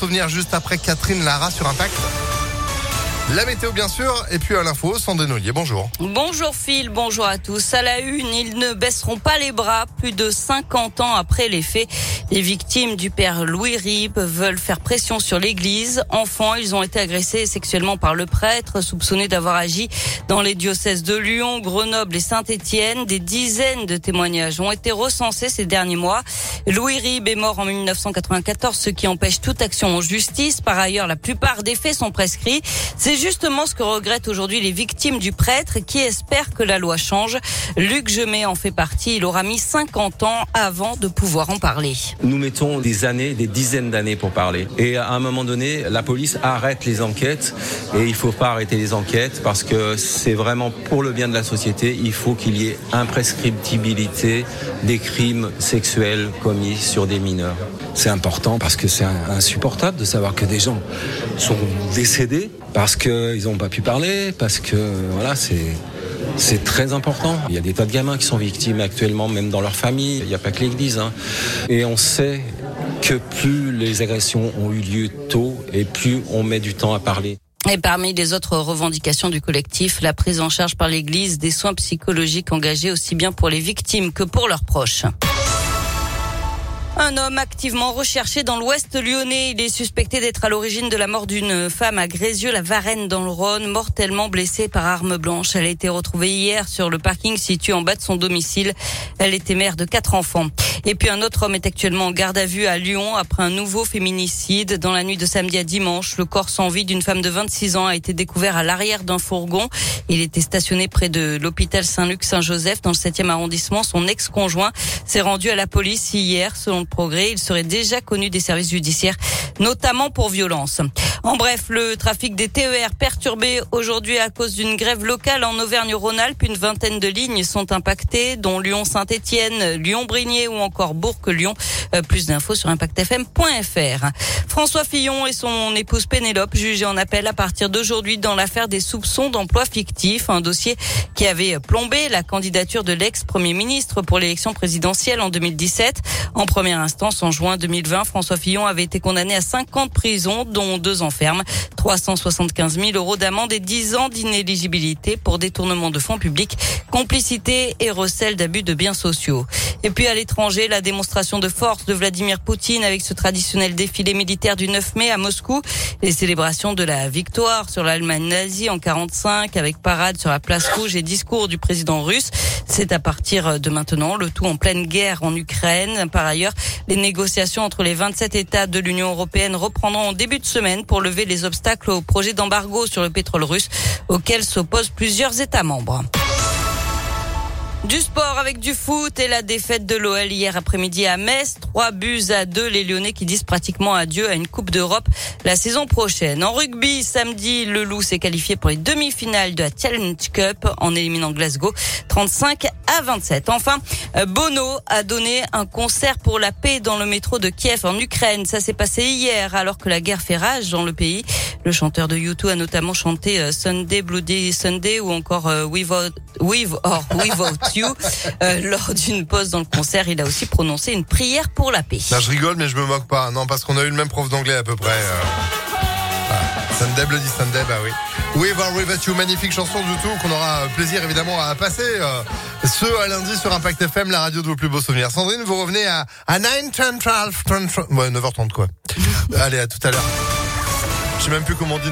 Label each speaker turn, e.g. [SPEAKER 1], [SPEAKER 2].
[SPEAKER 1] Souvenir juste après Catherine Lara sur Impact. La météo bien sûr, et puis à l'info, sans Denolier, bonjour.
[SPEAKER 2] Bonjour Phil, bonjour à tous. À la une, ils ne baisseront pas les bras. Plus de 50 ans après les faits, les victimes du père Louis Rib veulent faire pression sur l'église. Enfants, ils ont été agressés sexuellement par le prêtre, soupçonnés d'avoir agi dans les diocèses de Lyon, Grenoble et Saint-Étienne. Des dizaines de témoignages ont été recensés ces derniers mois. Louis Rib est mort en 1994, ce qui empêche toute action en justice. Par ailleurs, la plupart des faits sont prescrits. Justement ce que regrettent aujourd'hui les victimes du prêtre qui espèrent que la loi change. Luc Gemet en fait partie. Il aura mis 50 ans avant de pouvoir en parler.
[SPEAKER 3] Nous mettons des années, des dizaines d'années pour parler. Et à un moment donné, la police arrête les enquêtes. Et il faut pas arrêter les enquêtes parce que c'est vraiment pour le bien de la société. Il faut qu'il y ait imprescriptibilité des crimes sexuels commis sur des mineurs. C'est important parce que c'est insupportable de savoir que des gens sont décédés parce qu'ils n'ont pas pu parler, parce que voilà, c'est c'est très important. Il y a des tas de gamins qui sont victimes actuellement, même dans leur famille. Il n'y a pas que l'Église. Hein. Et on sait que plus les agressions ont eu lieu tôt et plus on met du temps à parler.
[SPEAKER 2] Et parmi les autres revendications du collectif, la prise en charge par l'Église des soins psychologiques engagés aussi bien pour les victimes que pour leurs proches. Un homme activement recherché dans l'ouest lyonnais. Il est suspecté d'être à l'origine de la mort d'une femme à Grézieux-la-Varenne dans le Rhône, mortellement blessée par arme blanche. Elle a été retrouvée hier sur le parking situé en bas de son domicile. Elle était mère de quatre enfants. Et puis un autre homme est actuellement en garde à vue à Lyon après un nouveau féminicide. Dans la nuit de samedi à dimanche, le corps sans vie d'une femme de 26 ans a été découvert à l'arrière d'un fourgon. Il était stationné près de l'hôpital Saint-Luc-Saint-Joseph dans le 7e arrondissement. Son ex-conjoint s'est rendu à la police hier. Selon il serait déjà connu des services judiciaires, notamment pour violence. En bref, le trafic des TER perturbé aujourd'hui à cause d'une grève locale en Auvergne-Rhône-Alpes. Une vingtaine de lignes sont impactées, dont Lyon-Saint-Étienne, Lyon-Brigné ou encore Bourg-Lyon. Euh, plus d'infos sur impactfm.fr. François Fillon et son épouse Pénélope jugés en appel à partir d'aujourd'hui dans l'affaire des soupçons d'emploi fictif, un dossier qui avait plombé la candidature de l'ex-premier ministre pour l'élection présidentielle en 2017. En première instance, en juin 2020, François Fillon avait été condamné à 5 ans de prison, dont deux ans ferme, 375 000 euros d'amende et 10 ans d'inéligibilité pour détournement de fonds publics, complicité et recel d'abus de biens sociaux. Et puis à l'étranger, la démonstration de force de Vladimir Poutine avec ce traditionnel défilé militaire du 9 mai à Moscou, les célébrations de la victoire sur l'Allemagne nazie en 45 avec parade sur la place rouge et discours du président russe. C'est à partir de maintenant, le tout en pleine guerre en Ukraine. Par ailleurs, les négociations entre les 27 États de l'Union européenne reprendront en début de semaine pour lever les obstacles au projet d'embargo sur le pétrole russe auquel s'opposent plusieurs États membres. Du sport avec du foot et la défaite de l'OL hier après-midi à Metz. Trois buts à deux. Les Lyonnais qui disent pratiquement adieu à une Coupe d'Europe la saison prochaine. En rugby, samedi, le Loup s'est qualifié pour les demi-finales de la Challenge Cup en éliminant Glasgow 35 à 27. Enfin, Bono a donné un concert pour la paix dans le métro de Kiev en Ukraine. Ça s'est passé hier alors que la guerre fait rage dans le pays. Le chanteur de U2 a notamment chanté euh, Sunday Bloody Sunday ou encore euh, Without, With or Without You. Euh, lors d'une pause dans le concert, il a aussi prononcé une prière pour la paix.
[SPEAKER 1] je rigole, mais je me moque pas. Non, parce qu'on a eu le même prof d'anglais à peu près. Sunday Bloody Sunday, bah oui. With or Without You, magnifique chanson du tout qu'on aura plaisir évidemment à passer ce à lundi sur Impact FM, la radio de vos plus beaux souvenirs. Sandrine, vous revenez à, à 9, 10, 12, 13, ouais, 9h30 quoi. Allez, à tout à l'heure. Je sais même plus comment dire.